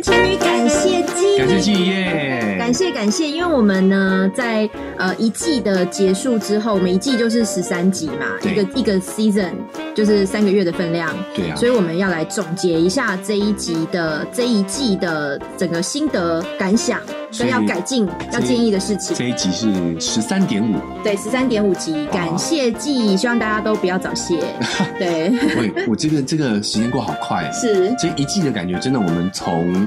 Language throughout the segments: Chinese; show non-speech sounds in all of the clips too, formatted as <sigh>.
男情女感谢季，感谢季耶，感谢感谢，因为我们呢在呃一季的结束之后，每一季就是十三集嘛，一个一个 season 就是三个月的分量，对啊，所以我们要来总结一下这一集的这一季的整个心得感想。所以要改进、要建议的事情。这一集是十三点五，对，十三点五集。感谢季，希望大家都不要早泄。<laughs> 对，我我这个这个时间过好快，<laughs> 是这一季的感觉，真的，我们从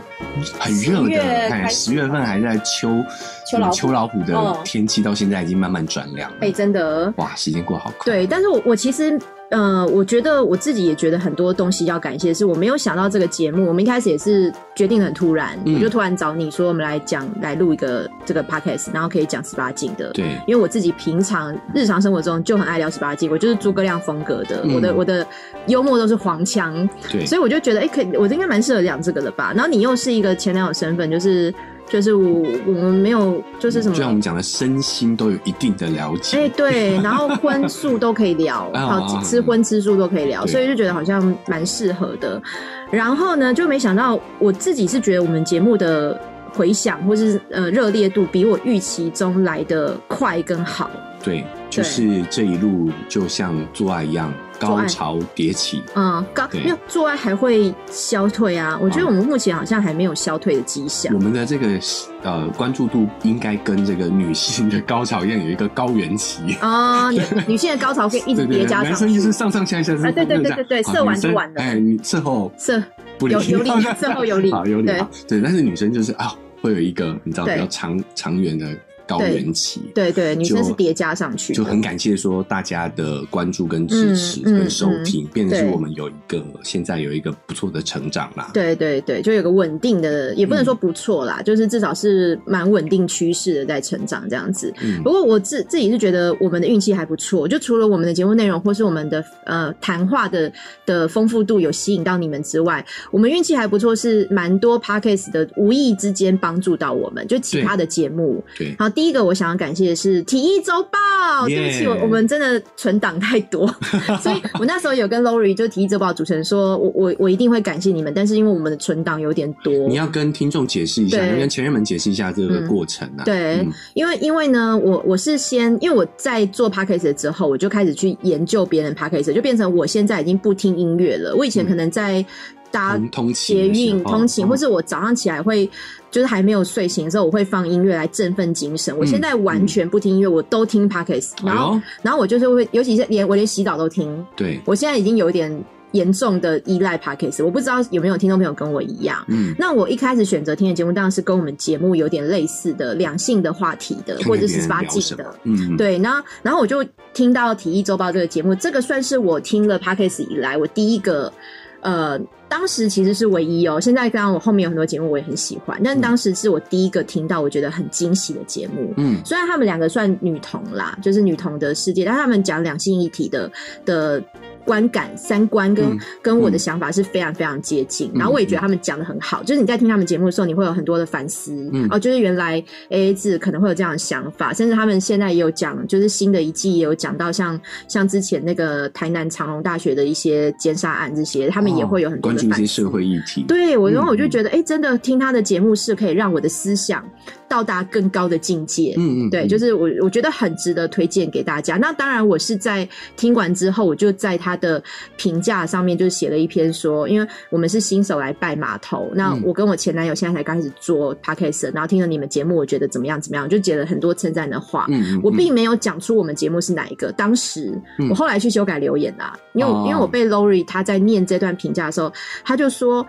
很热的，哎，十月份还在秋秋秋老虎的天气，到现在已经慢慢转凉。哎，真的，哇，时间过好快。对，但是我我其实。呃，我觉得我自己也觉得很多东西要感谢，是我没有想到这个节目。我们一开始也是决定很突然，我就突然找你说，我们来讲来录一个这个 podcast，然后可以讲十八禁的。对，因为我自己平常日常生活中就很爱聊十八禁，我就是诸葛亮风格的，我的我的幽默都是黄腔，对，所以我就觉得，哎，可以，我应该蛮适合讲这个的吧。然后你又是一个前男友身份，就是。就是我我们没有，就是什么，就像我们讲的，身心都有一定的了解。哎，对，<laughs> 然后荤素都可以聊，<laughs> 好吃荤吃素都可以聊，所以就觉得好像蛮适合的。然后呢，就没想到我自己是觉得我们节目的回响或是呃热烈度比我预期中来的快跟好。对，就是这一路就像做爱一样。高潮迭起，嗯，高没有做爱还会消退啊？我觉得我们目前好像还没有消退的迹象。我们的这个呃关注度应该跟这个女性的高潮一样，有一个高原期啊。女 <laughs> 女性的高潮可以一直叠加上，男生就是上上下下，啊，对对对对对，射完就完了。哎，你射后射不有有力，射后有力，<laughs> 好有力啊。对，但是女生就是啊，会有一个你知道比较长长远的。高原期，对对，女生是叠加上去，就很感谢说大家的关注跟支持跟收听，变成是我们有一个现在有一个不错的成长啦。对对对，就有个稳定的，也不能说不错啦，就是至少是蛮稳定趋势的在成长这样子。不过我自自己是觉得我们的运气还不错，就除了我们的节目内容或是我们的呃谈话的的丰富度有吸引到你们之外，我们运气还不错，是蛮多 podcast 的无意之间帮助到我们，就其他的节目，对，好。第一个我想要感谢的是《体育周报》，对不起，我我们真的存档太多，<laughs> 所以我那时候有跟 Lori 就《体育周报》主持人说，我我我一定会感谢你们，但是因为我们的存档有点多，你要跟听众解释一下，跟前人们解释一下这个过程啊。对，因为因为呢，我我是先因为我在做 Podcast 之后，我就开始去研究别人 Podcast，就变成我现在已经不听音乐了。我以前可能在搭捷运通勤，或是我早上起来会。就是还没有睡醒的时候，我会放音乐来振奋精神。我现在完全不听音乐，我都听 Pockets。然后，然后我就是会，尤其是连我连洗澡都听。对，我现在已经有一点严重的依赖 Pockets。我不知道有没有听众朋友跟我一样。嗯，那我一开始选择听的节目，当然是跟我们节目有点类似的两性的话题的，或者是十八禁的。嗯，对。然后，然后我就听到《体育周报》这个节目，这个算是我听了 Pockets 以来我第一个。呃，当时其实是唯一哦。现在刚刚我后面有很多节目我也很喜欢，但当时是我第一个听到我觉得很惊喜的节目。嗯，虽然他们两个算女同啦，就是女同的世界，但他们讲两性一体的的。观感、三观跟跟我的想法是非常非常接近，然后我也觉得他们讲的很好。就是你在听他们节目的时候，你会有很多的反思。哦，就是原来 A A 制可能会有这样的想法，甚至他们现在也有讲，就是新的一季也有讲到像像之前那个台南长隆大学的一些奸杀案这些，他们也会有很多关注一些社会议题。对我，然后我就觉得，哎，真的听他的节目是可以让我的思想到达更高的境界。嗯嗯，对，就是我我觉得很值得推荐给大家。那当然，我是在听完之后，我就在他。他的评价上面就写了一篇说，因为我们是新手来拜码头，那我跟我前男友现在才刚开始做 podcast，然后听了你们节目，我觉得怎么样怎么样，就写了很多称赞的话。我并没有讲出我们节目是哪一个，当时我后来去修改留言啦，因为因为我被 Lori 他在念这段评价的时候，他就说，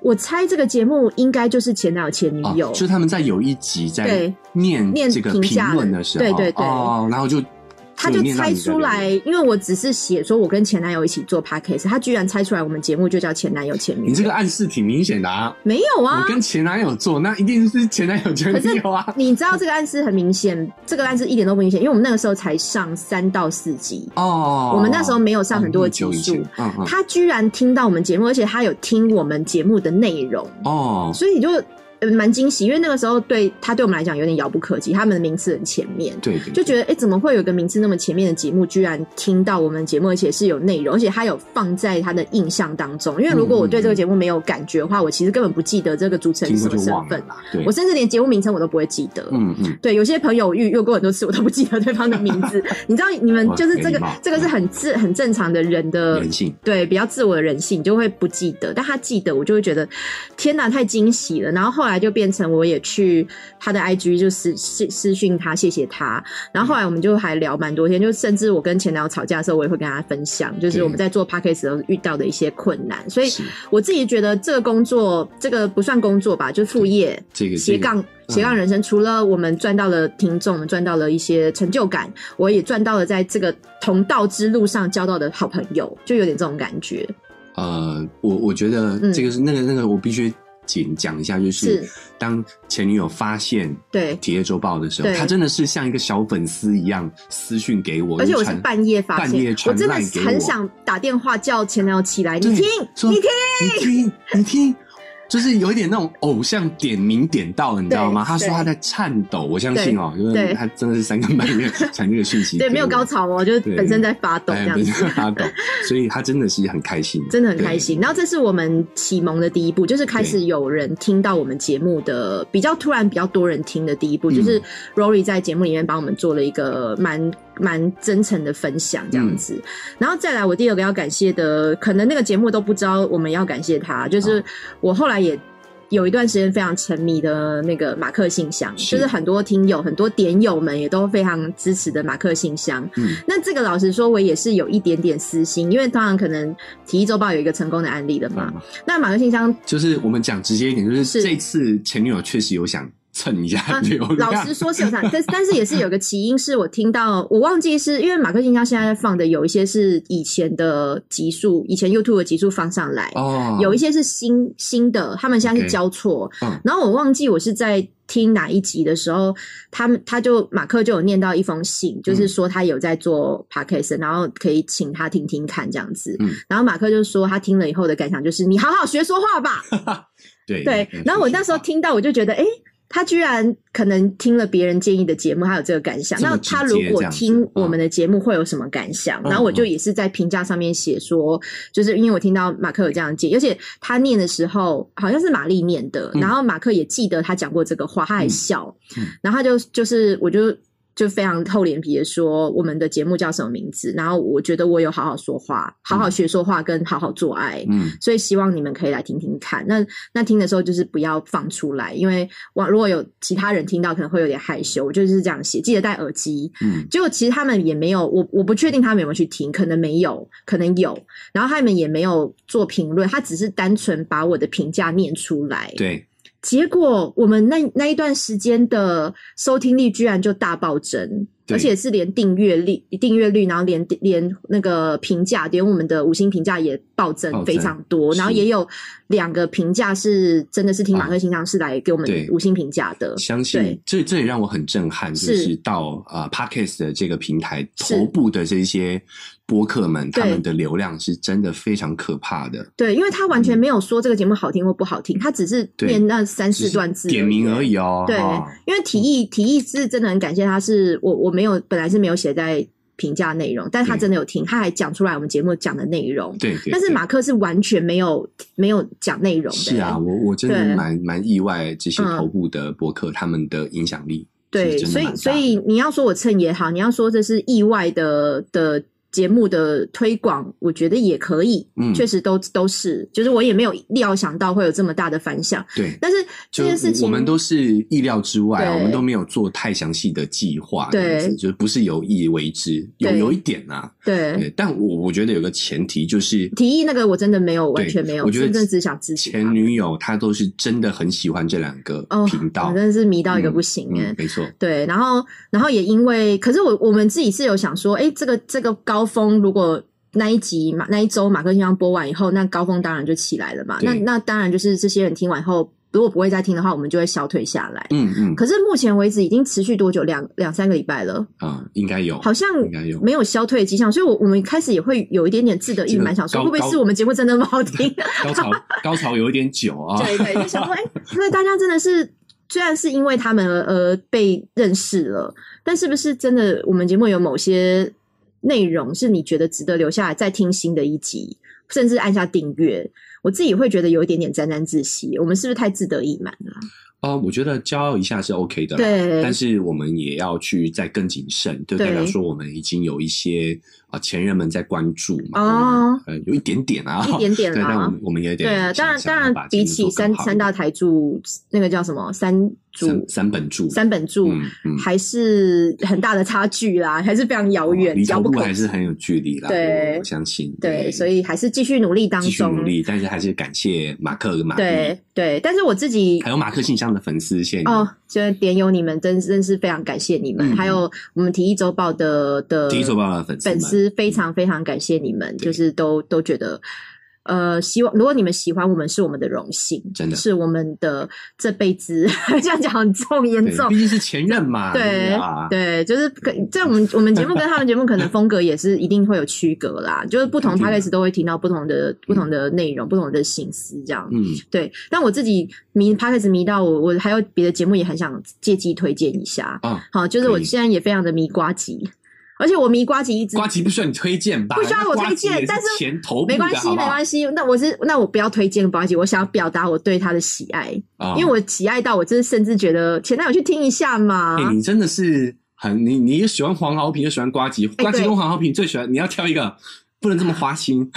我猜这个节目应该就是前男友前女友，就是他们在有一集在念念这个评论的时候，对对对，然后就。他就猜出来，因为我只是写说我跟前男友一起做 podcast，他居然猜出来我们节目就叫前男友前女友。你这个暗示挺明显的啊！没有啊，我跟前男友做，那一定是前男友前女友啊！你知道这个暗示很明显，这个暗示一点都不明显，因为我们那个时候才上三到四集哦，我们那时候没有上很多的集数。他居然听到我们节目，而且他有听我们节目的内容哦，所以你就。蛮惊喜，因为那个时候对他对我们来讲有点遥不可及，他们的名次很前面，对，就觉得哎，怎么会有个名次那么前面的节目，居然听到我们节目，而且是有内容，而且他有放在他的印象当中。因为如果我对这个节目没有感觉的话，我其实根本不记得这个主持人是什么身份啦。我甚至连节目名称我都不会记得。嗯嗯，对，有些朋友遇遇过很多次，我都不记得对方的名字。你知道，你们 <laughs> 就是这个，这个是很自很正常的人的人性，对，比较自我的人性，就会不记得。但他记得，我就会觉得天哪，太惊喜了。然后后来就变成我也去他的 IG 就私私私讯他，谢谢他。然后后来我们就还聊蛮多天，就甚至我跟前男友吵架的时候，我也会跟他分享，就是我们在做 p a c k a g e 时候遇到的一些困难。所以我自己觉得这个工作，这个不算工作吧，就是副业，这个斜杠斜杠人生。除了我们赚到了听众，赚到了一些成就感，我也赚到了在这个同道之路上交到的好朋友，就有点这种感觉。呃，我我觉得这个是那个那个，我必须简讲一下，就是当前女友发现对《体液周报》的时候，她真的是像一个小粉丝一样私讯给我，而且我是半夜发现，半夜我真的很想打电话叫前男友起来，你听，你听，你听，你听。就是有一点那种偶像点名点到，你知道吗？他说他在颤抖，我相信哦，因为他真的是三更半夜传这个讯息，对，没有高潮哦，就是本身在发抖这样子，发抖，<laughs> 所以他真的是很开心，真的很开心。然后这是我们启蒙的第一步，就是开始有人听到我们节目的比较突然比较多人听的第一步，就是 Rory 在节目里面帮我们做了一个蛮。蛮真诚的分享这样子，然后再来，我第二个要感谢的，可能那个节目都不知道我们要感谢他，就是我后来也有一段时间非常沉迷的那个马克信箱，就是很多听友、很多点友们也都非常支持的马克信箱。嗯，那这个老实说，我也是有一点点私心，因为当然可能体育周报有一个成功的案例了嘛。那马克信箱就是我们讲直接一点，就是这次前女友确实有想。蹭一下流量。老实说是有但但是也是有个起因，是我听到，我忘记是因为马克信箱现在放的有一些是以前的集数，以前 YouTube 的集数放上来，哦，有一些是新新的，他们现在是交错。嗯，然后我忘记我是在听哪一集的时候，他们他就马克就有念到一封信，就是说他有在做 Podcast，然后可以请他听听看这样子。嗯，然后马克就说他听了以后的感想就是，你好好学说话吧。对 <laughs> 对，然后我那时候听到，我就觉得，哎。他居然可能听了别人建议的节目，他有这个感想。那他如果听我们的节目，会有什么感想？然后我就也是在评价上面写说，就是因为我听到马克有这样建议，而且他念的时候好像是玛丽念的，然后马克也记得他讲过这个话，他还笑，然后他就就是我就。就非常厚脸皮的说，我们的节目叫什么名字？然后我觉得我有好好说话，好好学说话，跟好好做爱。嗯，所以希望你们可以来听听看。那那听的时候就是不要放出来，因为我如果有其他人听到，可能会有点害羞。我就是这样写，记得戴耳机。嗯，结果其实他们也没有，我我不确定他们有没有去听，可能没有，可能有。然后他们也没有做评论，他只是单纯把我的评价念出来。对。结果我们那那一段时间的收听率居然就大暴增。而且是连订阅率、订阅率，然后连连那个评价，连我们的五星评价也暴增非常多。然后也有两个评价是真的是听马克信箱是来给我们五星评价的。相信这这也让我很震撼，就是到啊 Podcast 的这个平台头部的这些播客们，他们的流量是真的非常可怕的。对，因为他完全没有说这个节目好听或不好听，他只是念那三四段字点名而已哦。对，因为提议提议是真的很感谢他，是我我。没有，本来是没有写在评价内容，但是他真的有听，他还讲出来我们节目讲的内容。对，但是马克是完全没有没有讲内容的。是啊，我我真的蛮蛮意外，这些头部的博客他们的影响力。对，所以所以你要说我蹭也好，你要说这是意外的的。节目的推广，我觉得也可以，嗯，确实都都是，就是我也没有料想到会有这么大的反响，对。但是这件事情，我们都是意料之外，我们都没有做太详细的计划，对，就是不是有意为之，有有一点啊，对。但我我觉得有个前提就是，提议那个我真的没有，完全没有，我觉得只想支持前女友，她都是真的很喜欢这两个频道，真的是迷到一个不行哎，没错，对。然后，然后也因为，可是我我们自己是有想说，哎，这个这个高。峰如果那一集马那一周马克先生播完以后，那高峰当然就起来了嘛。那那当然就是这些人听完以后。如果不会再听的话，我们就会消退下来。嗯嗯。可是目前为止已经持续多久？两两三个礼拜了。啊，应该有。好像应该有没有消退的迹象，所以，我我们开始也会有一点点自得意满，想说会不会是我们节目真的不好听？<laughs> 高潮高潮有一点久啊。对对，就想说，<laughs> 哎，因为大家真的是，虽然是因为他们而被认识了，但是不是真的我们节目有某些内容是你觉得值得留下来再听新的一集，甚至按下订阅？我自己会觉得有一点点沾沾自喜，我们是不是太自得意满了？哦，我觉得骄傲一下是 OK 的，对。但是我们也要去再更谨慎，就代表说我们已经有一些啊前人们在关注嘛，哦，呃，有一点点啊，一点点啦。但我们我们也得对啊，当然当然，比起三三大台柱那个叫什么三。三三本柱，三本柱还是很大的差距啦，还是非常遥远，遥不可还是很有距离啦。对，我相信。对，所以还是继续努力当中，继续努力。但是还是感谢马克跟马对对，但是我自己还有马克信箱的粉丝，谢谢哦，就点有你们，真真是非常感谢你们。还有我们体育周报的的体育周报的粉丝粉丝，非常非常感谢你们，就是都都觉得。呃，希望如果你们喜欢我们，是我们的荣幸，真的是我们的这辈子 <laughs> 这样讲很重严重，毕竟是前任嘛。<laughs> 对对，就是在我们我们节目跟他们节目可能风格也是一定会有区隔啦，就是不同 p a g e 都会听到不同的不同的内容，不同的心思这样。嗯，对。但我自己迷 p a g e 迷到我，我还有别的节目也很想借机推荐一下啊。好，就是我现在也非常的迷瓜吉。而且我迷瓜吉一直瓜吉不需要你推荐吧？不需要我推荐，但是前头没关系，没关系。那我是那我不要推荐瓜吉，我想要表达我对他的喜爱，因为我喜爱到我真的甚至觉得前男友去听一下嘛。你真的是很你你喜欢黄豪平又喜欢瓜吉，瓜吉跟黄豪平最喜欢，你要挑一个。不能这么花心，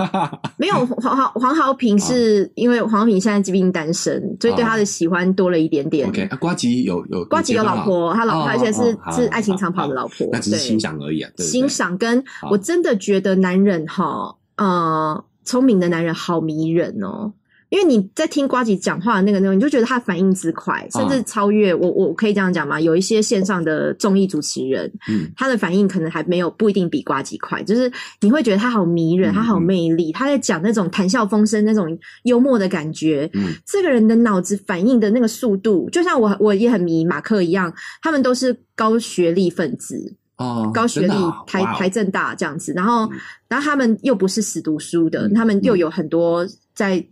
<laughs> 没有黄豪黄豪平是因为黄豪平现在疾病单身，所以对他的喜欢多了一点点。OK，瓜吉有有瓜吉有老婆，他老婆而且是是爱情长跑的老婆，那只是欣赏而已啊。欣赏跟我真的觉得男人哈，呃，聪明的男人好迷人哦。因为你在听瓜吉讲话的那个内容，你就觉得他反应之快，甚至超越我。我可以这样讲吗？有一些线上的综艺主持人，嗯，他的反应可能还没有不一定比瓜吉快。就是你会觉得他好迷人，他好魅力，他在讲那种谈笑风生、那种幽默的感觉。嗯，这个人的脑子反应的那个速度，就像我我也很迷马克一样，他们都是高学历分子。哦，高学历，台台政大这样子，然后，然后他们又不是死读书的，他们又有很多在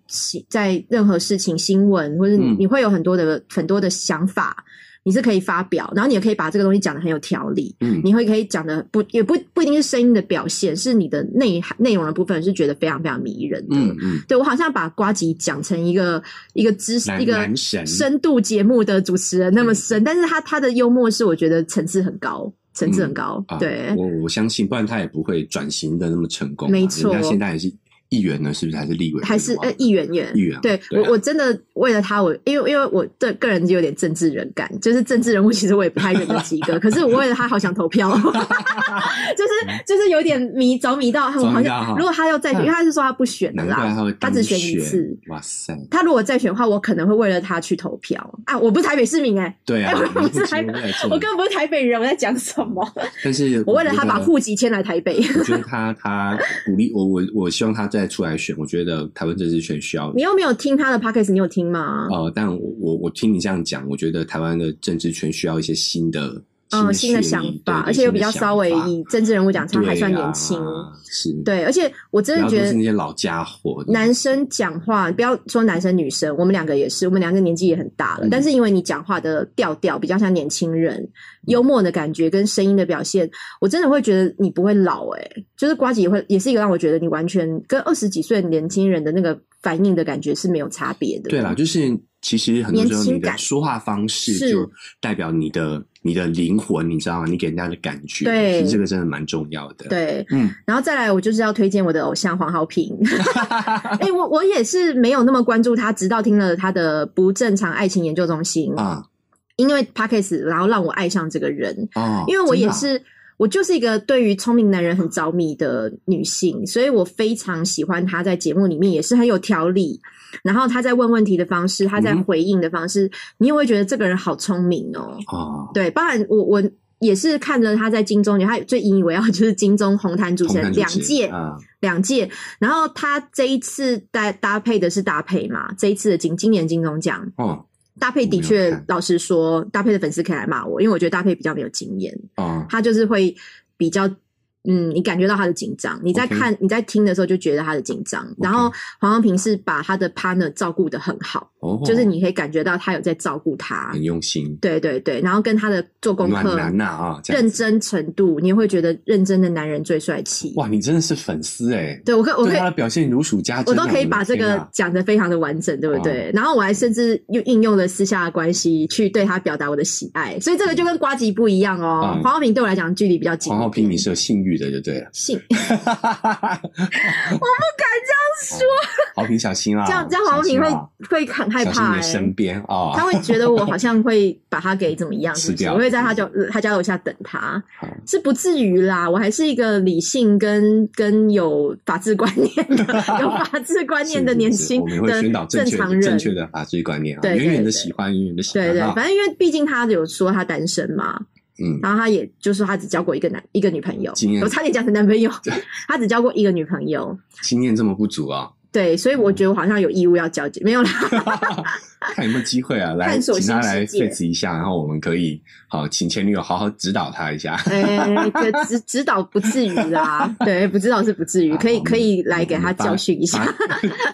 在任何事情、新闻，或者你会有很多的很多的想法，你是可以发表，然后你也可以把这个东西讲的很有条理，嗯，你会可以讲的不也不不一定是声音的表现，是你的内涵内容的部分是觉得非常非常迷人的，嗯。嗯，对我好像把瓜吉讲成一个一个知识一个深度节目的主持人那么深，但是他他的幽默是我觉得层次很高。层次很高，对，我我相信，不然他也不会转型的那么成功。没错，现在还是。议员呢？是不是还是立委？还是呃，议员员？议员。对我，我真的为了他，我因为因为我的个人就有点政治人感，就是政治人物，其实我也不太认得几个。可是我为了他，好想投票，<laughs> 就是就是有点迷着迷到，我好像如果他要再选，因为他是说他不选的啦，他只选一次。哇塞！他如果再选的话，我可能会为了他去投票啊！我不是台北市民哎，对啊，我不是台，我根本不是台北人，我在讲什么？但是我为了他把户籍迁来台北。我觉得他他鼓励我，我我希望他再出来选，我觉得。台湾政治圈需要你有没有听他的 podcast？你有听吗？呃，但我我我听你这样讲，我觉得台湾的政治圈需要一些新的。嗯，新的想法，而且又比较稍微以政治人物讲，他还算年轻，是。对，而且我真的觉得那些老家伙，男生讲话不要说男生女生，我们两个也是，我们两个年纪也很大了，但是因为你讲话的调调比较像年轻人，幽默的感觉跟声音的表现，我真的会觉得你不会老哎，就是瓜姐也会，也是一个让我觉得你完全跟二十几岁年轻人的那个反应的感觉是没有差别的。对啦，就是其实很多时候你的说话方式就代表你的。你的灵魂，你知道吗？你给人家的感觉，对，这个真的蛮重要的。对，嗯，然后再来，我就是要推荐我的偶像黄浩平。<laughs> 哎，我我也是没有那么关注他，直到听了他的不正常爱情研究中心啊，因为 Parkes，然后让我爱上这个人啊，因为我也是。我就是一个对于聪明男人很着迷的女性，所以我非常喜欢他在节目里面也是很有条理，然后他在问问题的方式，他在回应的方式，你也会觉得这个人好聪明哦。哦，对，包含我我也是看着他在金钟，他最引以为傲就是金钟红毯主持人两届，两届，然后他这一次搭搭配的是搭配嘛，这一次的金今年金钟奖哦，搭配的确，老实说，搭配的粉丝可以来骂我，因为我觉得搭配比较没有经验哦，他就是会比较。嗯，你感觉到他的紧张，你在看、你在听的时候就觉得他的紧张。然后黄光平是把他的 partner 照顾的很好，就是你可以感觉到他有在照顾他，很用心。对对对，然后跟他的做功课难呐啊，认真程度，你会觉得认真的男人最帅气。哇，你真的是粉丝哎！对我可我可以他的表现如数家珍，我都可以把这个讲的非常的完整，对不对？然后我还甚至又应用了私下的关系去对他表达我的喜爱，所以这个就跟瓜吉不一样哦。黄浩平对我来讲距离比较近，黄浩平你是有性欲的，就对了。<laughs> 我不敢这样说，好平小心啊！这样这样，黄平会会很害怕哎。身边啊，他会觉得我好像会把他给怎么样？是我会在他家他家楼下等他，是不至于啦。我还是一个理性跟跟有法治观念的 <laughs> 有法治观念的年轻的正常人，正确的法治观念啊，远远的喜欢，远远的喜欢。对对，反正因为毕竟他有说他单身嘛。嗯，然后他也就是他只交过一个男一个女朋友，我差点讲成男朋友，<laughs> 他只交过一个女朋友，经验这么不足啊？对，所以我觉得我好像有义务要交接，没有啦。<laughs> <laughs> 看有没有机会啊，来请他来 face 一下，然后我们可以好请前女友好好指导他一下。哎，<laughs> 指指导不至于啦，对，不知道是不至于，可以可以来给他教训一下。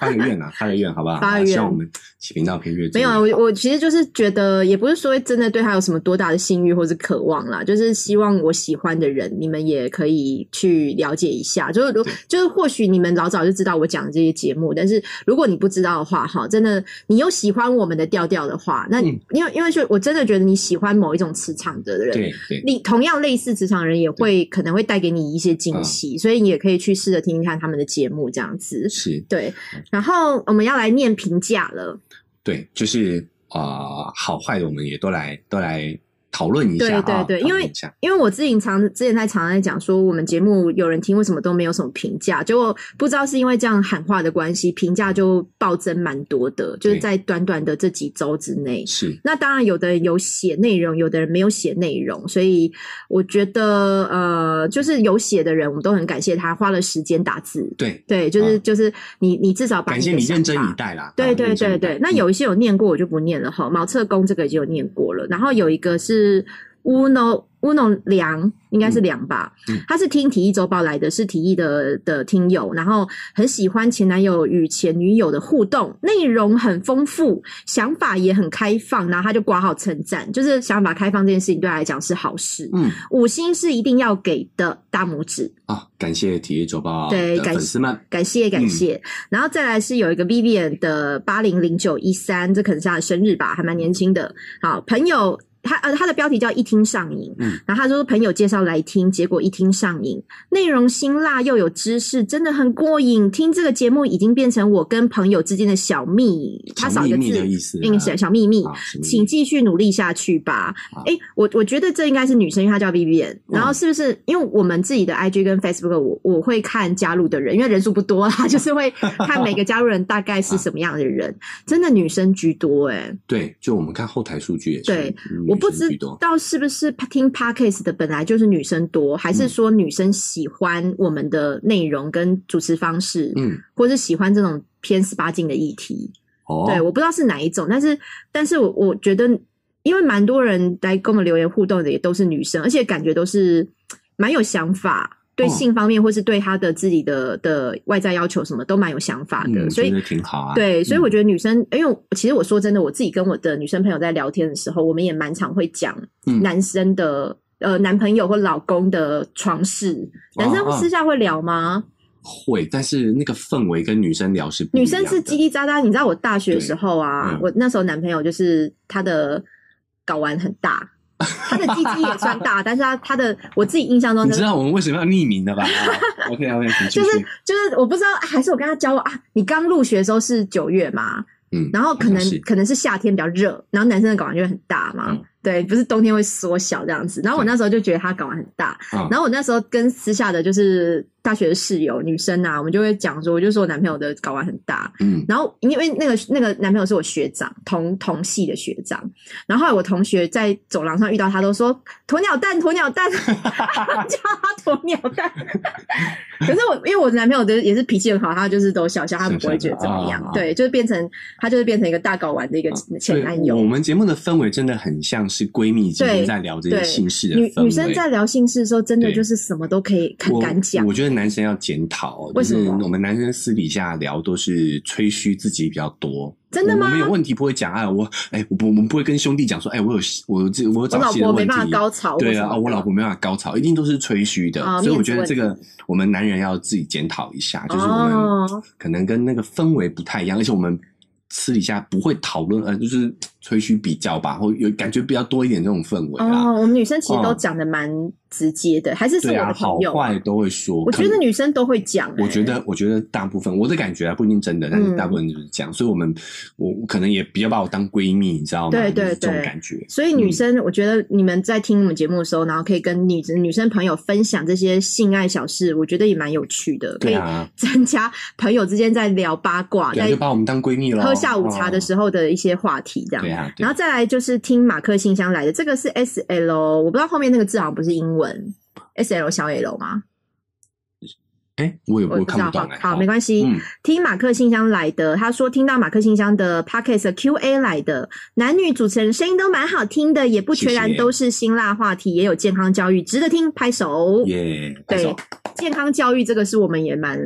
发个愿啊，发个愿，好不好？发个愿，希望我们起频道配乐。没有啊，我我其实就是觉得，也不是说真的对他有什么多大的性欲或者渴望啦，就是希望我喜欢的人，你们也可以去了解一下。就是如就是或许你们老早就知道我讲的这些节目，但是如果你不知道的话，哈，真的你又喜欢。我们的调调的话，那因为因为是我真的觉得你喜欢某一种磁场的人，对对，你同样类似磁场人也会可能会带给你一些惊喜，所以你也可以去试着听听看他们的节目，这样子。是。对。然后我们要来念评价了，对，就是啊，好坏的我们也都来都来。讨论一下，对对对，因为因为我自己常之前在常在讲说，我们节目有人听，为什么都没有什么评价？结果不知道是因为这样喊话的关系，评价就暴增蛮多的，就是在短短的这几周之内。是，那当然有的人有写内容，有的人没有写内容，所以我觉得呃，就是有写的人，我们都很感谢他花了时间打字。对对，就是就是你你至少感谢你认真以待啦。对对对对，那有一些有念过，我就不念了哈。茅厕工这个已经有念过了，然后有一个是。是乌诺乌诺良，应该是良吧？他是听体育周报来的，是体育的的听友，然后很喜欢前男友与前女友的互动，内容很丰富，想法也很开放，然后他就挂号称赞，就是想法开放这件事情对他来讲是好事。嗯，五星是一定要给的，大拇指啊！感谢体育周报对粉丝们，感谢感谢。然后再来是有一个 Vivian 的八零零九一三，这可能是他的生日吧，还蛮年轻的。好朋友。他呃，他的标题叫一听上瘾，嗯，然后他说朋友介绍来听，结果一听上瘾，内容辛辣又有知识，真的很过瘾。听这个节目已经变成我跟朋友之间的小秘，他少一个字，嗯，小小秘密，请继续努力下去吧。哎，我我觉得这应该是女生，因为她叫 B B N，然后是不是？因为我们自己的 I G 跟 Facebook，我我会看加入的人，因为人数不多啦，<laughs> 就是会看每个加入人大概是什么样的人，真的女生居多，哎，对，就我们看后台数据也是，对。我不知道是不是听 podcast 的本来就是女生多，还是说女生喜欢我们的内容跟主持方式，嗯，或是喜欢这种偏十八禁的议题？哦，对，我不知道是哪一种，但是，但是我我觉得，因为蛮多人来跟我们留言互动的也都是女生，而且感觉都是蛮有想法。对性方面，或是对他的自己的的外在要求，什么都蛮有想法的，所以挺好啊。对，所以我觉得女生，因为其实我说真的，我自己跟我的女生朋友在聊天的时候，我们也蛮常会讲男生的呃男朋友或老公的床事。男生私下会聊吗？会，但是那个氛围跟女生聊是女生是叽叽喳喳。你知道我大学的时候啊，我那时候男朋友就是他的睾丸很大。<laughs> 他的鸡鸡也算大，<laughs> 但是他他的我自己印象中，你知道我们为什么要匿名的吧？<laughs> OK OK，就是就是我不知道，还是我跟他交往啊？你刚入学的时候是九月嘛？嗯，然后可能可能是夏天比较热，然后男生的睾丸就会很大嘛。对，不是冬天会缩小这样子。然后我那时候就觉得他睾丸很大，然后我那时候跟私下的就是大学的室友女生啊，我们就会讲说，我就说我男朋友的睾丸很大，嗯，然后因为那个那个男朋友是我学长，同同系的学长，然后后来我同学在走廊上遇到他，都说鸵鸟蛋，鸵鸟蛋，<laughs> 叫他鸵鸟蛋。可是我因为我男朋友的也是脾气很好，他就是都笑笑，他不会觉得怎么样，对，就是变成他就是变成一个大睾丸的一个前男友。我们节目的氛围真的很像是闺蜜之间在聊这些姓氏的女女生在聊姓氏的时候，真的就是什么都可以很敢讲。我觉得男生要检讨，就是我们男生私底下聊都是吹嘘自己比较多。真的吗？没有问题，不会讲哎，我哎，我不，我们不会跟兄弟讲说，哎，我有我这我有早期的问题，对啊，我老婆没办法高潮，一定都是吹嘘的。所以我觉得这个我们男人要自己检讨一下，就是我们可能跟那个氛围不太一样，而且我们私底下不会讨论，呃，就是吹嘘比较吧，或有感觉比较多一点这种氛围哦，我们女生其实都讲的蛮。直接的还是是我的朋友，好坏都会说。我觉得女生都会讲。我觉得，我觉得大部分我的感觉啊，不一定真的，但是大部分就是这样。所以，我们我可能也比较把我当闺蜜，你知道吗？对对对，这种感觉。所以，女生，我觉得你们在听我们节目的时候，然后可以跟女女生朋友分享这些性爱小事，我觉得也蛮有趣的，可以增加朋友之间在聊八卦，就把我们当闺蜜了。喝下午茶的时候的一些话题，这样。然后再来就是听马克信箱来的，这个是 S L，我不知道后面那个字好像不是英文。S L 小 L 吗？哎，我也我看不懂。好，没关系。听马克信箱来的，他说听到马克信箱的 Podcast Q A 来的，男女主持人声音都蛮好听的，也不全然都是辛辣话题，也有健康教育，值得听，拍手。耶，对，健康教育这个是我们也蛮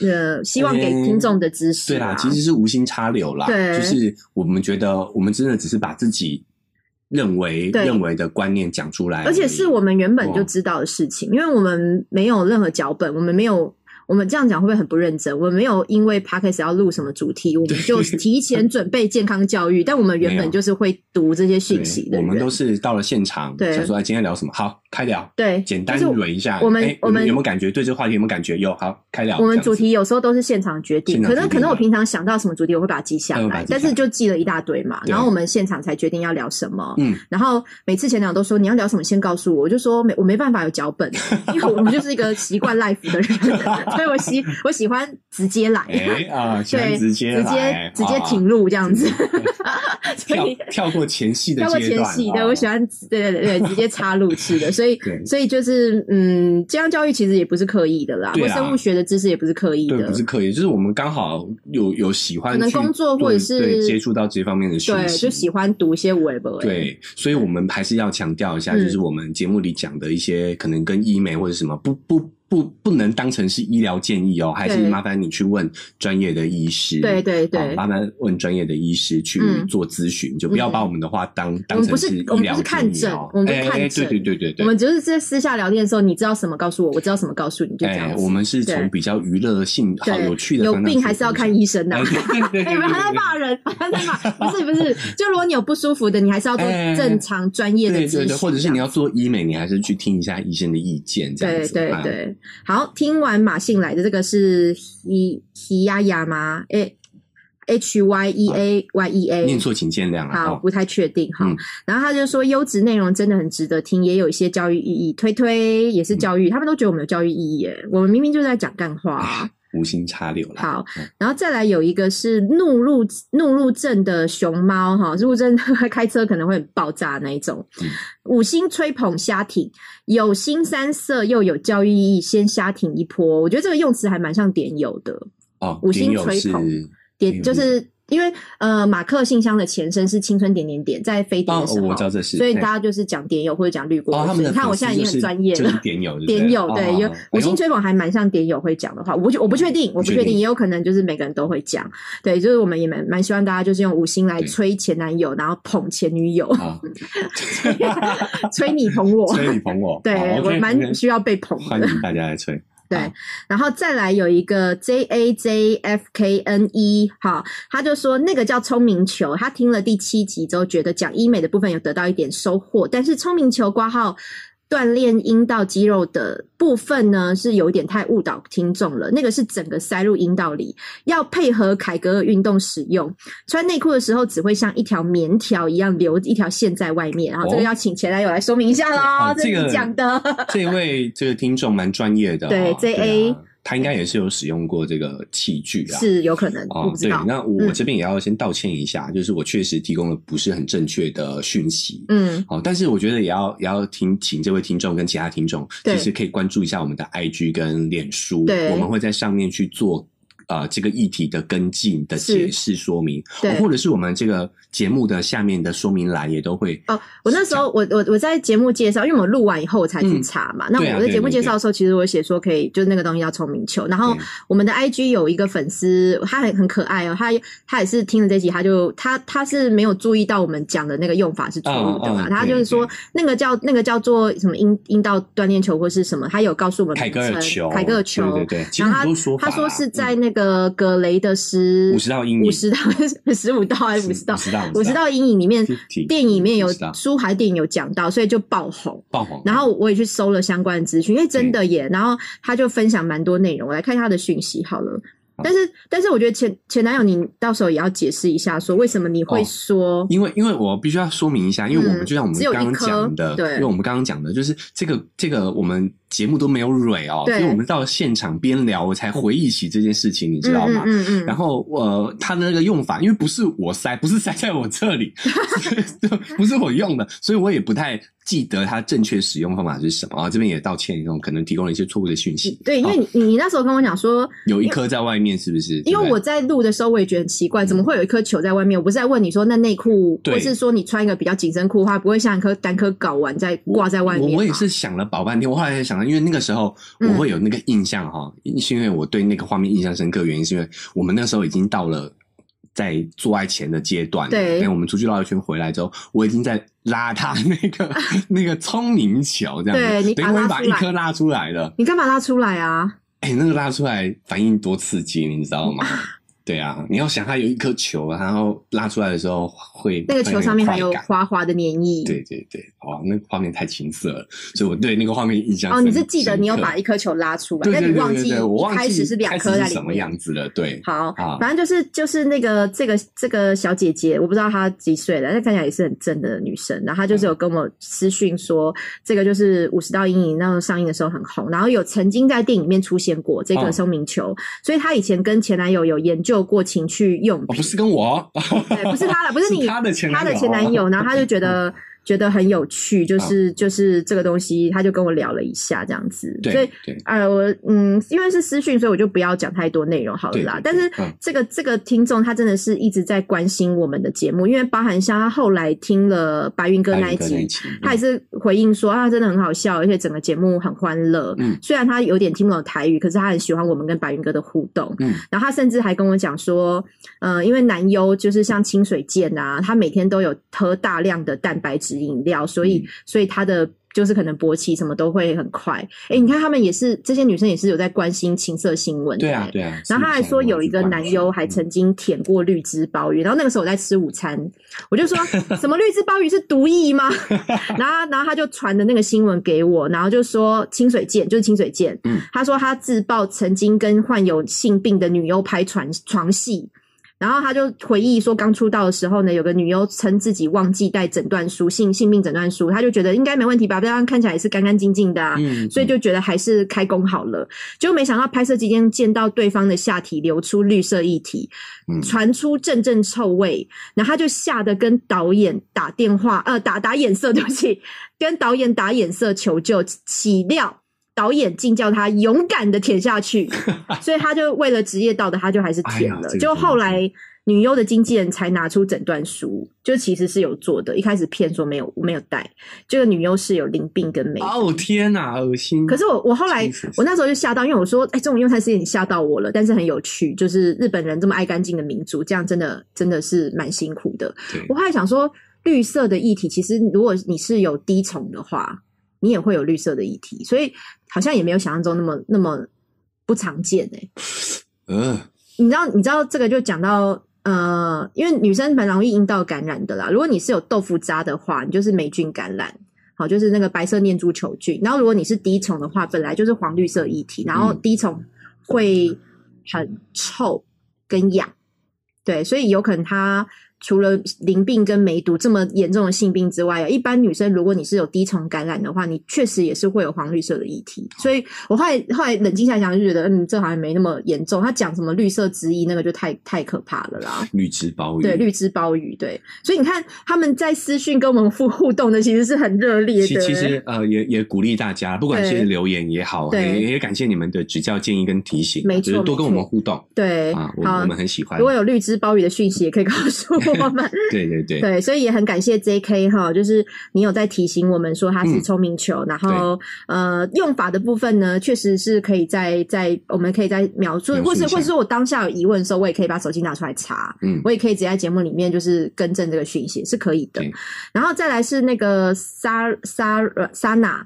呃希望给听众的知识。对啦，其实是无心插柳啦，对，就是我们觉得我们真的只是把自己。认为认为的观念讲出来，而且是我们原本就知道的事情，因为我们没有任何脚本，我们没有。我们这样讲会不会很不认真？我们没有因为 podcast 要录什么主题，我们就 <laughs> 提前准备健康教育。但我们原本就是会读这些讯息的。我们都是到了现场，想说今天聊什么，好开聊。对，简单捋一下。我们我们有没有感觉？对这个话题有没有感觉？有，好开聊。我们主题有时候都是现场决定，可能可能我平常想到什么主题，我会把它记下来，但是就记了一大堆嘛。然后我们现场才决定要聊什么。嗯。然后每次前两都说你要聊什么，先告诉我，我就说没我没办法有脚本，<laughs> 因为我们就是一个习惯 life 的人，所以我喜 <laughs> 我。喜欢直接来啊，<laughs> 对，直接直接直接挺入这样子，<laughs> 跳跳过前戏的跳过前戏，对我喜欢，对对对对，直接插入去的，所以所以就是嗯，这样教育其实也不是刻意的啦，或生物学的知识也不是刻意的，不是刻意，就是我们刚好有有喜欢，可能工作或者是接触到这方面的学习，就喜欢读一些 web，对，所以我们还是要强调一下，就是我们节目里讲的一些可能跟医美或者什么不不。不不能当成是医疗建议哦，还是麻烦你去问专业的医师。对对对，麻烦问专业的医师去做咨询，就不要把我们的话当当成是医疗看诊，我们不是看诊。对对对对对，我们只是在私下聊天的时候，你知道什么告诉我，我知道什么告诉你，就这样。我们是从比较娱乐性、好有趣的。有病还是要看医生的。你们还在骂人？还在骂？不是不是，就如果你有不舒服的，你还是要做正常专业的咨询，或者是你要做医美，你还是去听一下医生的意见，这样子。对对对，好听。完马信来的这个是 he he 呀呀吗？诶，h y e a y e a，念错请见谅啊。好，不太确定哈。然后他就说，优质内容真的很值得听，也有一些教育意义。推推也是教育，他们都觉得我们有教育意义耶。我们明明就在讲干话。无心插柳了。好，然后再来有一个是怒路怒路症的熊猫哈，入症 <laughs> 开车可能会爆炸那一种。五星吹捧虾艇，有新三色又有教育意义，先虾艇一波。我觉得这个用词还蛮像点友的哦。五星吹捧点就是。因为呃，马克信箱的前身是青春点点点，在非典的时候，我知道这是，所以大家就是讲点友或者讲绿过。哦，你看我现在已经很专业了。点友，点友对，有五星吹捧还蛮像点友会讲的话，我我不确定，我不确定，也有可能就是每个人都会讲。对，就是我们也蛮蛮希望大家就是用五星来吹前男友，然后捧前女友，<laughs> 吹你捧我，<laughs> 吹你捧我，对我蛮需要被捧的，欢迎大家来吹。对，然后再来有一个 J A J F K N E，哈，他就说那个叫聪明球，他听了第七集之后，觉得讲医美的部分有得到一点收获，但是聪明球挂号锻炼阴道肌肉的部分呢，是有一点太误导听众了。那个是整个塞入阴道里，要配合凯格尔运动使用。穿内裤的时候，只会像一条棉条一样留一条线在外面。然后这个要请前男友来说明一下喽。这个讲的这位这个听众蛮专业的，对 J A。他应该也是有使用过这个器具啊，是有可能哦。对，那我这边也要先道歉一下，就是我确实提供了不是很正确的讯息。嗯，好，但是我觉得也要也要听，请这位听众跟其他听众，其实可以关注一下我们的 IG 跟脸书，我们会在上面去做。呃，这个议题的跟进的解释说明，或者是我们这个节目的下面的说明栏也都会。哦，我那时候我我我在节目介绍，因为我录完以后我才去查嘛。那我在节目介绍的时候，其实我写说可以，就是那个东西叫聪明球。然后我们的 IG 有一个粉丝，他很很可爱哦，他他也是听了这集，他就他他是没有注意到我们讲的那个用法是错误的嘛。他就是说那个叫那个叫做什么阴阴道锻炼球或是什么，他有告诉我们凯格尔球，凯格尔球。对对对，然后他他说是在那个格雷的十五十道阴影，五十道十五道还是五十道？五十道阴影里面，电影里面有书还电影有讲到，所以就爆红。爆红。然后我也去搜了相关的资讯，因为真的耶。然后他就分享蛮多内容，我来看他的讯息好了。但是，但是我觉得前前男友，你到时候也要解释一下，说为什么你会说？因为，因为我必须要说明一下，因为我们就像我们刚刚讲的，对，因为我们刚刚讲的就是这个这个我们。节目都没有蕊哦，所以我们到现场边聊，我才回忆起这件事情，你知道吗？嗯嗯。然后呃，他的那个用法，因为不是我塞，不是塞在我这里，<laughs> 不是我用的，所以我也不太记得它正确使用方法是什么啊。这边也道歉，可能提供了一些错误的讯息。对，因为你你那时候跟我讲说有一颗在外面，是不是？因为我在录的时候，我也觉得很奇怪，怎么会有一颗球在外面？我不是在问你说，那内裤，或是说你穿一个比较紧身裤的话，不会像一颗单颗睾丸在挂在外面？我也是想了老半天，我后来想到，因为那个时候。我会有那个印象哈，是因为我对那个画面印象深刻，原因是因为我们那时候已经到了在做爱前的阶段。对，我们出去绕一圈回来之后，我已经在拉他 <laughs> 那个 <laughs> 那个聪明球，这样子，等于把一颗拉出来了。你干嘛拉出来啊？哎，那个拉出来反应多刺激，你知道吗？<laughs> 对啊，你要想它有一颗球，然后拉出来的时候会那个球上面还有滑滑的粘液。对对对，哇，那画面太青涩了，所以我对那个画面印象。哦，你是记得你有把一颗球拉出来，但你忘记一开始是两颗在里面。什么样子了？对，好，反正就是就是那个这个这个小姐姐，我不知道她几岁了，但看起来也是很正的女生。然后她就是有跟我私讯说，这个就是五十道阴影，那时候上映的时候很红，然后有曾经在电影里面出现过这个声明球，所以她以前跟前男友有研究。就过情趣用品，不是跟我，对，不是他了，不是你，<laughs> 他的前他的前男友，然后他就觉得。觉得很有趣，就是就是这个东西，他就跟我聊了一下这样子，所以呃我嗯，因为是私讯，所以我就不要讲太多内容好了啦。但是这个这个听众他真的是一直在关心我们的节目，因为包含像他后来听了白云哥那一集，他也是回应说啊，真的很好笑，而且整个节目很欢乐。嗯，虽然他有点听不懂台语，可是他很喜欢我们跟白云哥的互动。嗯，然后他甚至还跟我讲说，呃，因为男优就是像清水健啊，他每天都有喝大量的蛋白质。饮料，所以所以他的就是可能勃起什么都会很快。哎，你看他们也是这些女生也是有在关心情色新闻，对啊对啊。然后他还说有一个男优还曾经舔过绿枝鲍鱼，然后那个时候我在吃午餐，我就说 <laughs> 什么绿枝鲍鱼是毒液吗？<laughs> 然后然后他就传的那个新闻给我，然后就说清水健就是清水健，嗯，他说他自曝曾经跟患有性病的女优拍床床戏。然后他就回忆说，刚出道的时候呢，有个女优称自己忘记带诊断书，性性病诊断书，他就觉得应该没问题吧，不然看起来也是干干净净的啊，所以就觉得还是开工好了。就没想到拍摄期间见到对方的下体流出绿色液体，传出阵阵臭味，然后他就吓得跟导演打电话，呃，打打眼色，<laughs> 对不起，跟导演打眼色求救，岂料。导演竟叫他勇敢的舔下去，<laughs> 所以他就为了职业道德，他就还是舔了。就后来女优的经纪人才拿出诊断书，就其实是有做的。一开始骗说没有没有带，这个女优是有淋病跟没。哦天哪，恶心！可是我我后来我那时候就吓到，因为我说哎，这种用餐时间吓到我了，但是很有趣，就是日本人这么爱干净的民族，这样真的真的是蛮辛苦的。我后来想说，绿色的液体其实如果你是有滴虫的话，你也会有绿色的液体，所以。好像也没有想象中那么那么不常见哎，<laughs> 嗯，你知道你知道这个就讲到呃，因为女生蛮容易阴道感染的啦。如果你是有豆腐渣的话，你就是霉菌感染，好，就是那个白色念珠球菌。然后如果你是滴虫的话，本来就是黄绿色液体，然后滴虫会很臭跟痒，对，所以有可能它。除了淋病跟梅毒这么严重的性病之外，一般女生如果你是有低虫感染的话，你确实也是会有黄绿色的议题。所以我后来后来冷静下想，就觉得嗯，这好像没那么严重。他讲什么绿色之一，那个就太太可怕了啦。绿枝包鱼，对，绿枝包鱼，对。所以你看他们在私讯跟我们互互动的，其实是很热烈的。其实呃，也也鼓励大家，不管是留言也好，也也感谢你们的指教建议跟提醒，没错，多跟我们互动。对啊，我我们很喜欢。如果有绿枝包鱼的讯息，也可以告诉我 <laughs> 们。<laughs> 对。对对对，所以也很感谢 J.K. 哈，就是你有在提醒我们说它是聪明球，然后呃用法的部分呢，确实是可以在在我们可以在描述，或是或是说我当下有疑问的时候，我也可以把手机拿出来查，嗯，我也可以直接在节目里面就是更正这个讯息是可以的。然后再来是那个 Sar Sar Sana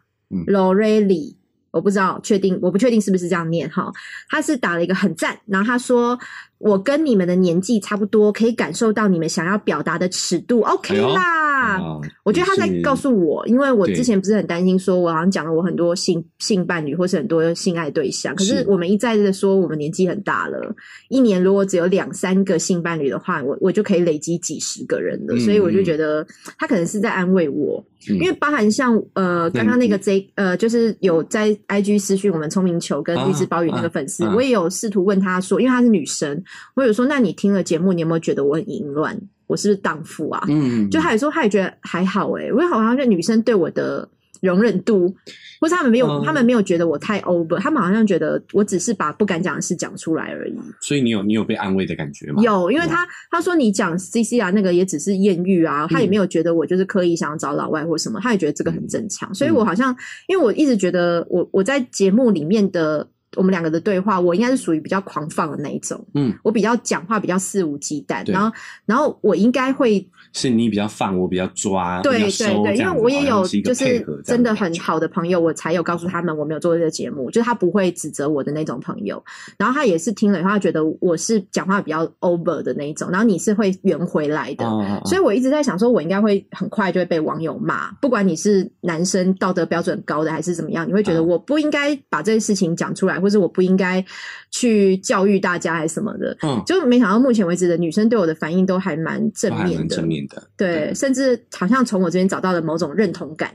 Lorelli，我不知道确定，我不确定是不是这样念哈，他是打了一个很赞，然后他说。我跟你们的年纪差不多，可以感受到你们想要表达的尺度，OK 啦。我觉得他在告诉我，因为我之前不是很担心，说我好像讲了我很多性性伴侣或是很多性爱对象，可是我们一再的说我们年纪很大了，一年如果只有两三个性伴侣的话，我我就可以累积几十个人了，所以我就觉得他可能是在安慰我，因为包含像呃刚刚那个 J 呃就是有在 IG 私讯我们聪明球跟绿枝鲍鱼那个粉丝，我也有试图问他说，因为她是女生。我有说，那你听了节目，你有没有觉得我很淫乱？我是不是荡妇啊？嗯，就他有说，他也觉得还好哎。我好像是女生对我的容忍度，或是他们没有，他们没有觉得我太 over，他们好像觉得我只是把不敢讲的事讲出来而已。所以你有你有被安慰的感觉吗？有，因为他他说你讲 C C 啊，那个也只是艳遇啊，他也没有觉得我就是刻意想要找老外或什么，他也觉得这个很正常。所以我好像，因为我一直觉得我我在节目里面的。我们两个的对话，我应该是属于比较狂放的那一种。嗯，我比较讲话比较肆无忌惮，然后，然后我应该会是你比较放，我比较抓，对对对，因为我也有就是真的很好的朋友，我才有告诉他们我没有做这个节目，就是他不会指责我的那种朋友。然后他也是听了以后，他觉得我是讲话比较 over 的那一种，然后你是会圆回来的。所以我一直在想，说我应该会很快就会被网友骂，不管你是男生道德标准高的还是怎么样，你会觉得我不应该把这些事情讲出来。或者我不应该去教育大家还是什么的，嗯，就没想到目前为止的女生对我的反应都还蛮正面的，正面的，对，甚至好像从我这边找到了某种认同感，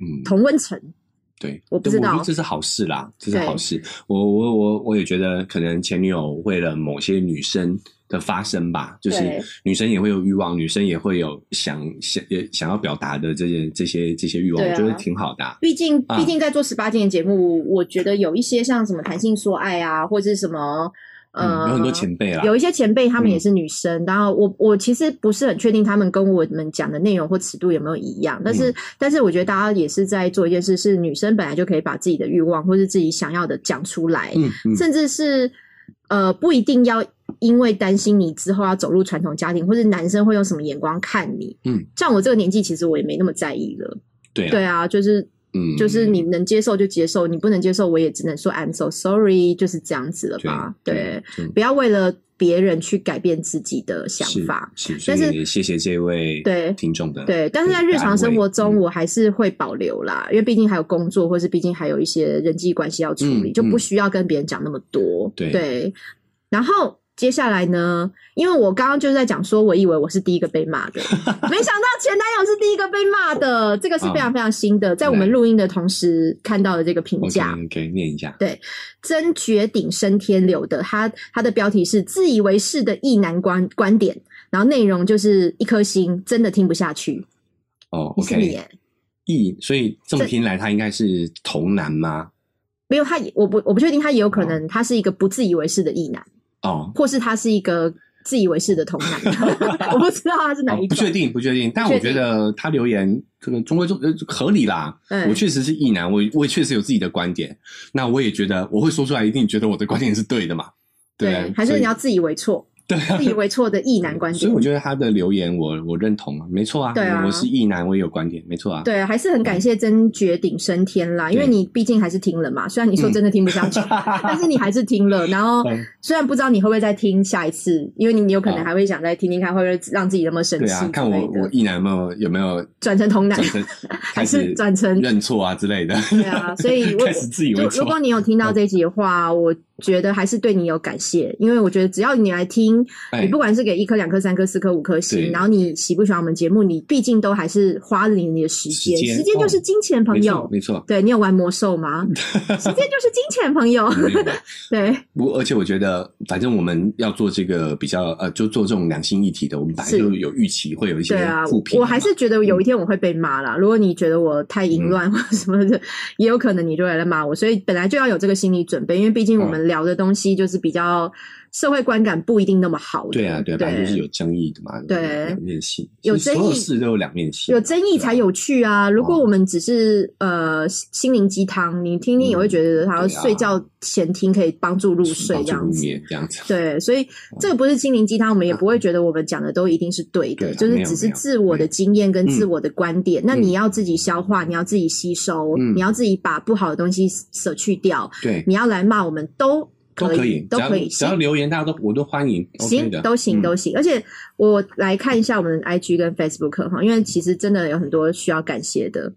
嗯，同温层，对，我不知道，这是好事啦，这是好事，我我我我也觉得可能前女友为了某些女生。的发生吧，就是女生也会有欲望，女生也会有想想也想要表达的这些这些这些欲望，我觉得挺好的。毕竟毕竟在做十八禁的节目，我觉得有一些像什么谈性说爱啊，或者是什么呃，有很多前辈啊，有一些前辈他们也是女生，然后我我其实不是很确定他们跟我们讲的内容或尺度有没有一样，但是但是我觉得大家也是在做一件事，是女生本来就可以把自己的欲望或是自己想要的讲出来，嗯甚至是呃不一定要。因为担心你之后要走入传统家庭，或者男生会用什么眼光看你。嗯，像我这个年纪，其实我也没那么在意了。对，对啊，就是，嗯，就是你能接受就接受，你不能接受，我也只能说 I'm so sorry，就是这样子了吧。对，不要为了别人去改变自己的想法。是，但是谢谢这位对听众的对，但是在日常生活中，我还是会保留啦，因为毕竟还有工作，或是毕竟还有一些人际关系要处理，就不需要跟别人讲那么多。对，然后。接下来呢？因为我刚刚就是在讲说，我以为我是第一个被骂的，<laughs> 没想到前男友是第一个被骂的。这个是非常非常新的，在我们录音的同时看到的这个评价，可以念一下。对，真绝顶升天流的，他他的标题是自以为是的意男观观点，然后内容就是一颗心，真的听不下去。哦，你是你意，所以这么听来，他应该是同男吗？没有，他我不我不确定，他也有可能他是一个不自以为是的意男。哦，或是他是一个自以为是的同男，<laughs> 我不知道他是哪一种，不确定，不确定。但我觉得他留言这个中规中合理啦。我确实是异男，我我也确实有自己的观点。那我也觉得我会说出来，一定觉得我的观点是对的嘛？对，还是你要自以为错？对自以为错的异男观点。所以我觉得他的留言我我认同啊，没错啊，对啊，我是异男，我也有观点，没错啊。对，还是很感谢真绝顶升天啦，因为你毕竟还是听了嘛，虽然你说真的听不下去，<laughs> 但是你还是听了。然后虽然不知道你会不会再听下一次，因为你你有可能还会想再听听看，会不会让自己那么生气？对啊，看我我异男有没有有没有转成同男，<laughs> 还是转成认错啊之类的？对啊，所以 <laughs> 开始自以为错。如果你有听到这集的话，我。觉得还是对你有感谢，因为我觉得只要你来听，你不管是给一颗、两颗、三颗、四颗、五颗星，然后你喜不喜欢我们节目，你毕竟都还是花了你你的时间，时间就是金钱，朋友，没错。对你有玩魔兽吗？<laughs> 时间就是金钱，朋友。<laughs> <laughs> 对。不，而且我觉得，反正我们要做这个比较呃，就做这种两心一体的，我们本来就有预期会有一些负评。我还是觉得有一天我会被骂啦。如果你觉得我太淫乱或什么的，也有可能你就来骂我。所以本来就要有这个心理准备，因为毕竟我们。聊的东西就是比较社会观感不一定那么好，对啊，对啊，反正就是有争议的嘛，对，两面性，有争议事都有两面性，有争议才有趣啊！如果我们只是呃心灵鸡汤，你听听也会觉得他睡觉前听可以帮助入睡这样子，这样子，对，所以这个不是心灵鸡汤，我们也不会觉得我们讲的都一定是对的，就是只是自我的经验跟自我的观点，那你要自己消化，你要自己吸收，你要自己把不好的东西舍去掉，对，你要来骂我们都。都可以，都可以，只要留言，大家都我都欢迎。行，都行，都行。而且我来看一下我们的 IG 跟 Facebook 哈，因为其实真的有很多需要感谢的。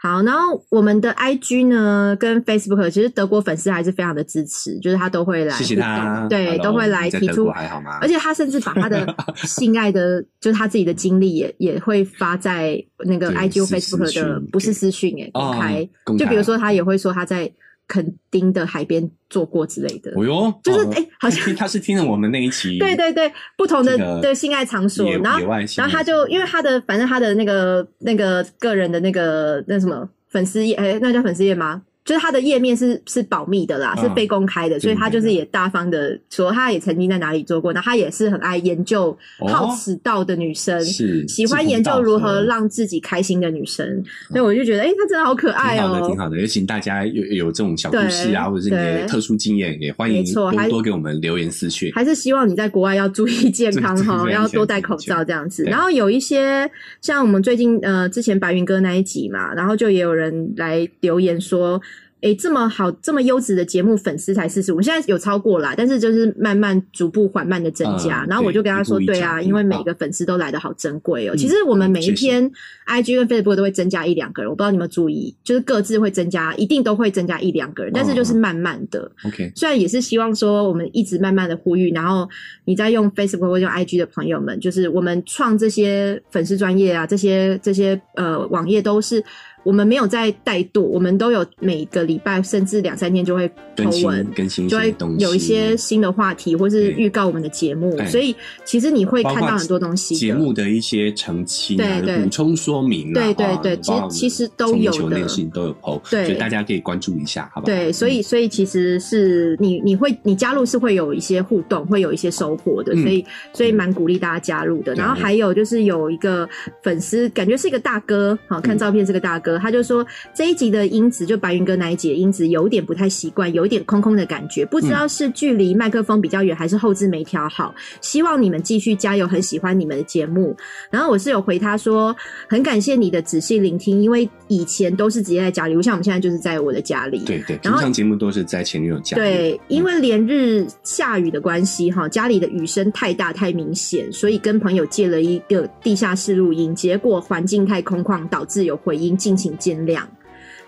好，然后我们的 IG 呢跟 Facebook，其实德国粉丝还是非常的支持，就是他都会来，谢谢他，对，都会来提出，还好吗？而且他甚至把他的 <laughs> 性爱的，就是他自己的经历也也会发在那个 IG Facebook 的，不是私讯诶，公开。就比如说他也会说他在。垦丁的海边做过之类的，哦哟，就是哎，好像他是听了我们那一期，<laughs> 对对对，不同的对性爱场所，然后然后他就因为他的反正他的那个那个个人的那个那什么粉丝页，哎，那叫粉丝页吗？就是他的页面是是保密的啦，是被公开的，所以他就是也大方的说，他也曾经在哪里做过。那他也是很爱研究好迟到的女生，是喜欢研究如何让自己开心的女生。所以我就觉得，哎，她真的好可爱哦，挺好的，挺好的。也请大家有有这种小故事啊，或者是你的特殊经验，也欢迎多多给我们留言私讯。还是希望你在国外要注意健康哈，要多戴口罩这样子。然后有一些像我们最近呃之前白云哥那一集嘛，然后就也有人来留言说。哎，这么好，这么优质的节目，粉丝才四十五，现在有超过啦，但是就是慢慢、逐步、缓慢的增加。然后我就跟他说：“对啊，因为每个粉丝都来的好珍贵哦。其实我们每一天 IG 跟 Facebook 都会增加一两个人，我不知道你们注意，就是各自会增加，一定都会增加一两个人，但是就是慢慢的。OK，虽然也是希望说我们一直慢慢的呼吁，然后你在用 Facebook 或用 IG 的朋友们，就是我们创这些粉丝专业啊，这些这些呃网页都是。我们没有在怠惰，我们都有每个礼拜甚至两三天就会更新更新，就会有一些新的话题，或是预告我们的节目。所以其实你会看到很多东西，节目的一些澄清、补充说明，对对对，其实其实都有的，都有 PO，所以大家可以关注一下，好不好？对，所以所以其实是你你会你加入是会有一些互动，会有一些收获的，所以所以蛮鼓励大家加入的。然后还有就是有一个粉丝，感觉是一个大哥，好看照片是个大哥。他就说这一集的音质，就白云哥那一集的音质有点不太习惯，有一点空空的感觉，不知道是距离麦克风比较远，还是后置没调好。希望你们继续加油，很喜欢你们的节目。然后我是有回他说，很感谢你的仔细聆听，因为以前都是直接在家里，不像我们现在就是在我的家里。对对，平常节目都是在前女友家。对，因为连日下雨的关系，哈，家里的雨声太大太明显，所以跟朋友借了一个地下室录音，结果环境太空旷，导致有回音，敬请。见谅。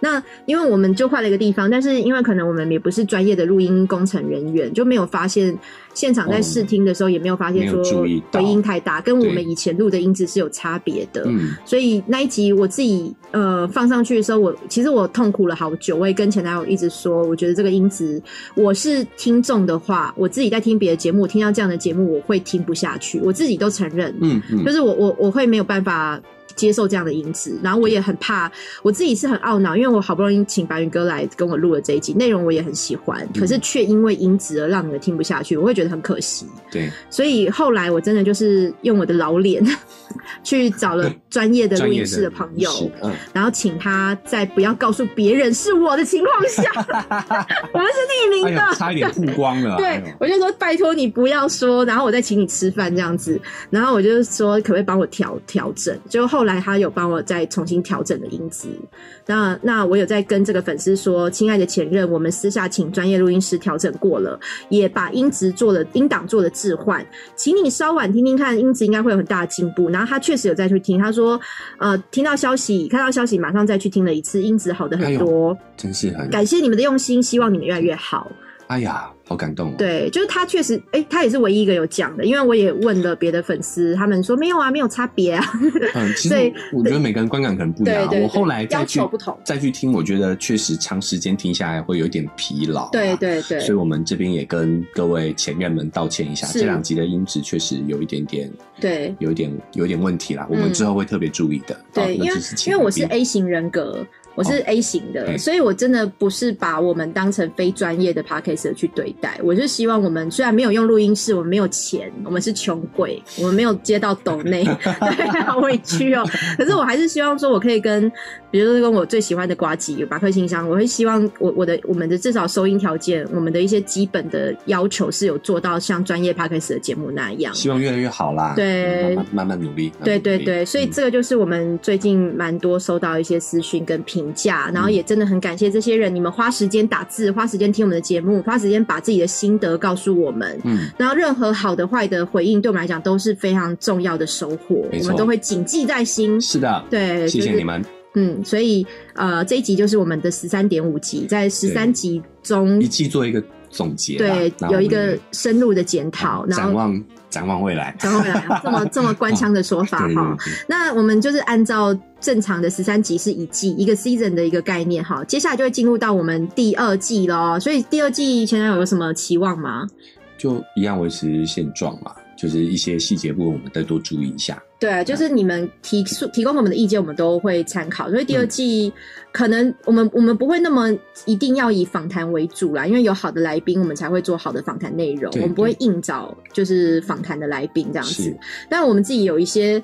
那因为我们就换了一个地方，但是因为可能我们也不是专业的录音工程人员，就没有发现现场在试听的时候也没有发现说回音太大，跟我们以前录的音质是有差别的。嗯，所以那一集我自己呃放上去的时候，我其实我痛苦了好久，我也跟前男友一直说，我觉得这个音质，我是听众的话，我自己在听别的节目，听到这样的节目，我会听不下去，我自己都承认。嗯嗯，就是我我我会没有办法。接受这样的音质，然后我也很怕，我自己是很懊恼，因为我好不容易请白云哥来跟我录了这一集，内容我也很喜欢，可是却因为音质而让你们听不下去，我会觉得很可惜。对，所以后来我真的就是用我的老脸 <laughs> 去找了专业的录音室的朋友，<laughs> 然后请他在不要告诉别人是我的情况下，<laughs> 我们是匿名的，差一点曝光了。对，我就说拜托你不要说，然后我再请你吃饭这样子，然后我就说可不可以帮我调调整？就后来他有帮我再重新调整的音质。那那我有在跟这个粉丝说，亲爱的前任，我们私下请专业录音师调整过了，也把音质做了音档做了置换，请你稍晚听听看，音质应该会有很大的进步。然后他确实有再去听，他说呃听到消息看到消息马上再去听了一次，音质好的很多，真是很感谢你们的用心，希望你们越来越好。哎呀，好感动！哦对，就是他确实，哎，他也是唯一一个有讲的，因为我也问了别的粉丝，他们说没有啊，没有差别啊。嗯，<laughs> 其实我觉得每个人观感可能不一样。我后来再去再去听，我觉得确实长时间听下来会有一点疲劳。对对对，所以我们这边也跟各位前任们道歉一下，这两集的音质确实有一点点，对，有一点有一点问题啦。我们之后会特别注意的。对，因为因为我是 A 型人格。我是 A 型的，所以我真的不是把我们当成非专业的 p a r k e s t 去对待。我是希望我们虽然没有用录音室，我们没有钱，我们是穷鬼，我们没有接到抖内，<laughs> 对，好委屈哦。可是我还是希望说，我可以跟，比如说跟我最喜欢的瓜吉、马克信箱，我会希望我我的我们的至少收音条件，我们的一些基本的要求是有做到像专业 p a r k e s t 的节目那样。希望越来越好啦，对，慢慢努力。对对对，所以这个就是我们最近蛮多收到一些私讯跟评。评价，然后也真的很感谢这些人，你们花时间打字，花时间听我们的节目，花时间把自己的心得告诉我们。嗯，然后任何好的坏的回应，对我们来讲都是非常重要的收获，我们都会谨记在心。是的，对，谢谢你们。嗯，所以呃，这一集就是我们的十三点五集，在十三集中一季做一个总结，对，有一个深入的检讨，然后展望展望未来，展望未来，<laughs> 这么这么官腔的说法 <laughs> 哈。那我们就是按照。正常的十三集是一季一个 season 的一个概念哈，接下来就会进入到我们第二季喽。所以第二季前男友有什么期望吗？就一样维持现状嘛，就是一些细节部分我们再多注意一下。对，就是你们提出提供我们的意见，我们都会参考。所以第二季可能我们我们不会那么一定要以访谈为主啦，因为有好的来宾，我们才会做好的访谈内容。我们不会硬找就是访谈的来宾这样子，但我们自己有一些。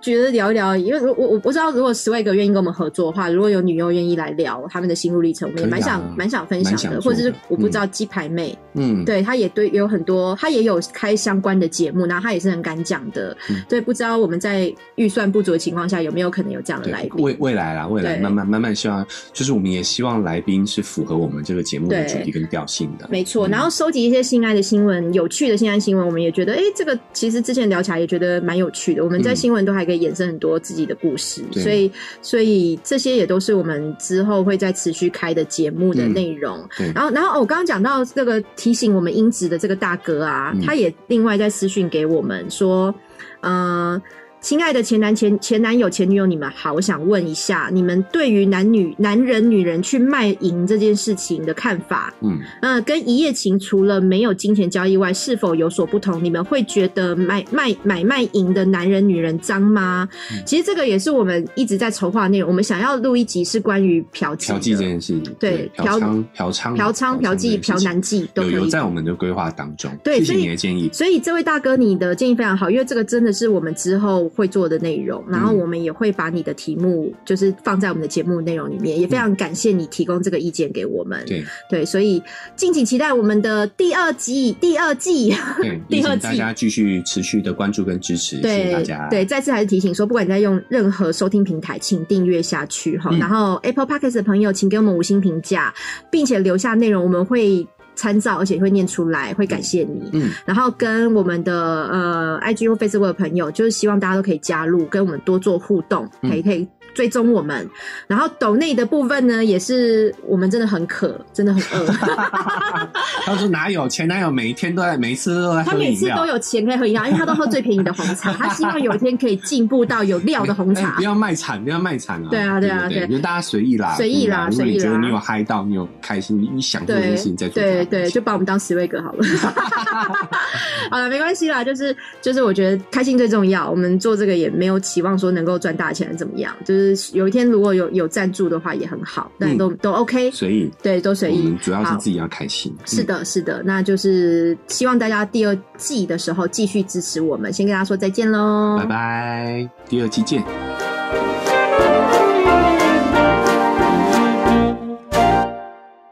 觉得聊一聊，因为我我我不知道，如果十位哥愿意跟我们合作的话，如果有女优愿意来聊他们的心路历程，我们也蛮想蛮想分享的。或者是我不知道鸡排妹，嗯，对，她也对有很多，她也有开相关的节目，然后她也是很敢讲的。对，不知道我们在预算不足的情况下，有没有可能有这样的来宾？未未来啦，未来慢慢慢慢希望，就是我们也希望来宾是符合我们这个节目的主题跟调性的。没错，然后收集一些性爱的新闻，有趣的性爱新闻，我们也觉得，哎，这个其实之前聊起来也觉得蛮有趣的。我们在新闻都还。可以衍生很多自己的故事，所以所以这些也都是我们之后会再持续开的节目的内容。然后然后我刚刚讲到这个提醒我们音质的这个大哥啊，他也另外在私讯给我们说，嗯。亲爱的前男前前男友前女友，你们好，我想问一下，你们对于男女男人女人去卖淫这件事情的看法？嗯，呃，跟一夜情除了没有金钱交易外，是否有所不同？你们会觉得卖卖买卖淫的男人女人脏吗？其实这个也是我们一直在筹划内容。我们想要录一集是关于嫖妓嫖妓这件事情，对嫖娼嫖娼嫖娼嫖妓嫖男妓都有在我们的规划当中。对，谢谢你的建议。所以这位大哥，你的建议非常好，因为这个真的是我们之后。会做的内容，然后我们也会把你的题目就是放在我们的节目内容里面，也非常感谢你提供这个意见给我们。对对，所以敬请期待我们的第二季，第二季，<laughs> 第二季，大家继续持续的关注跟支持，谢谢大家。对，再次还是提醒说，不管你在用任何收听平台，请订阅下去哈。然后 Apple Podcast 的朋友，请给我们五星评价，并且留下内容，我们会。参照，而且会念出来，会感谢你。嗯，然后跟我们的呃 IG 或 Facebook 的朋友，就是希望大家都可以加入，跟我们多做互动，可以可以。追踪我们，然后抖内的部分呢，也是我们真的很渴，真的很饿。<laughs> <laughs> 他说哪有前男友每一天都在，每一次都在他每次都有钱可以喝饮料，因为他都喝最便宜的红茶。他希望有一天可以进步到有料的红茶。<laughs> 不要卖惨，不要卖惨啊！对啊，对啊，对，就大家随意啦，随意啦，随意啦。你觉得你有嗨到，你有开心，你想做这件事情再做。对对，就把我们当十位哥好了。好了，没关系啦，就是就是，我觉得开心最重要。我们做这个也没有期望说能够赚大钱怎么样，就是。就是有一天如果有有赞助的话也很好，但都都 OK，随意，对，都随意。主要是自己要开心。是的，是的，那就是希望大家第二季的时候继续支持我们。先跟大家说再见喽，拜拜，第二季见。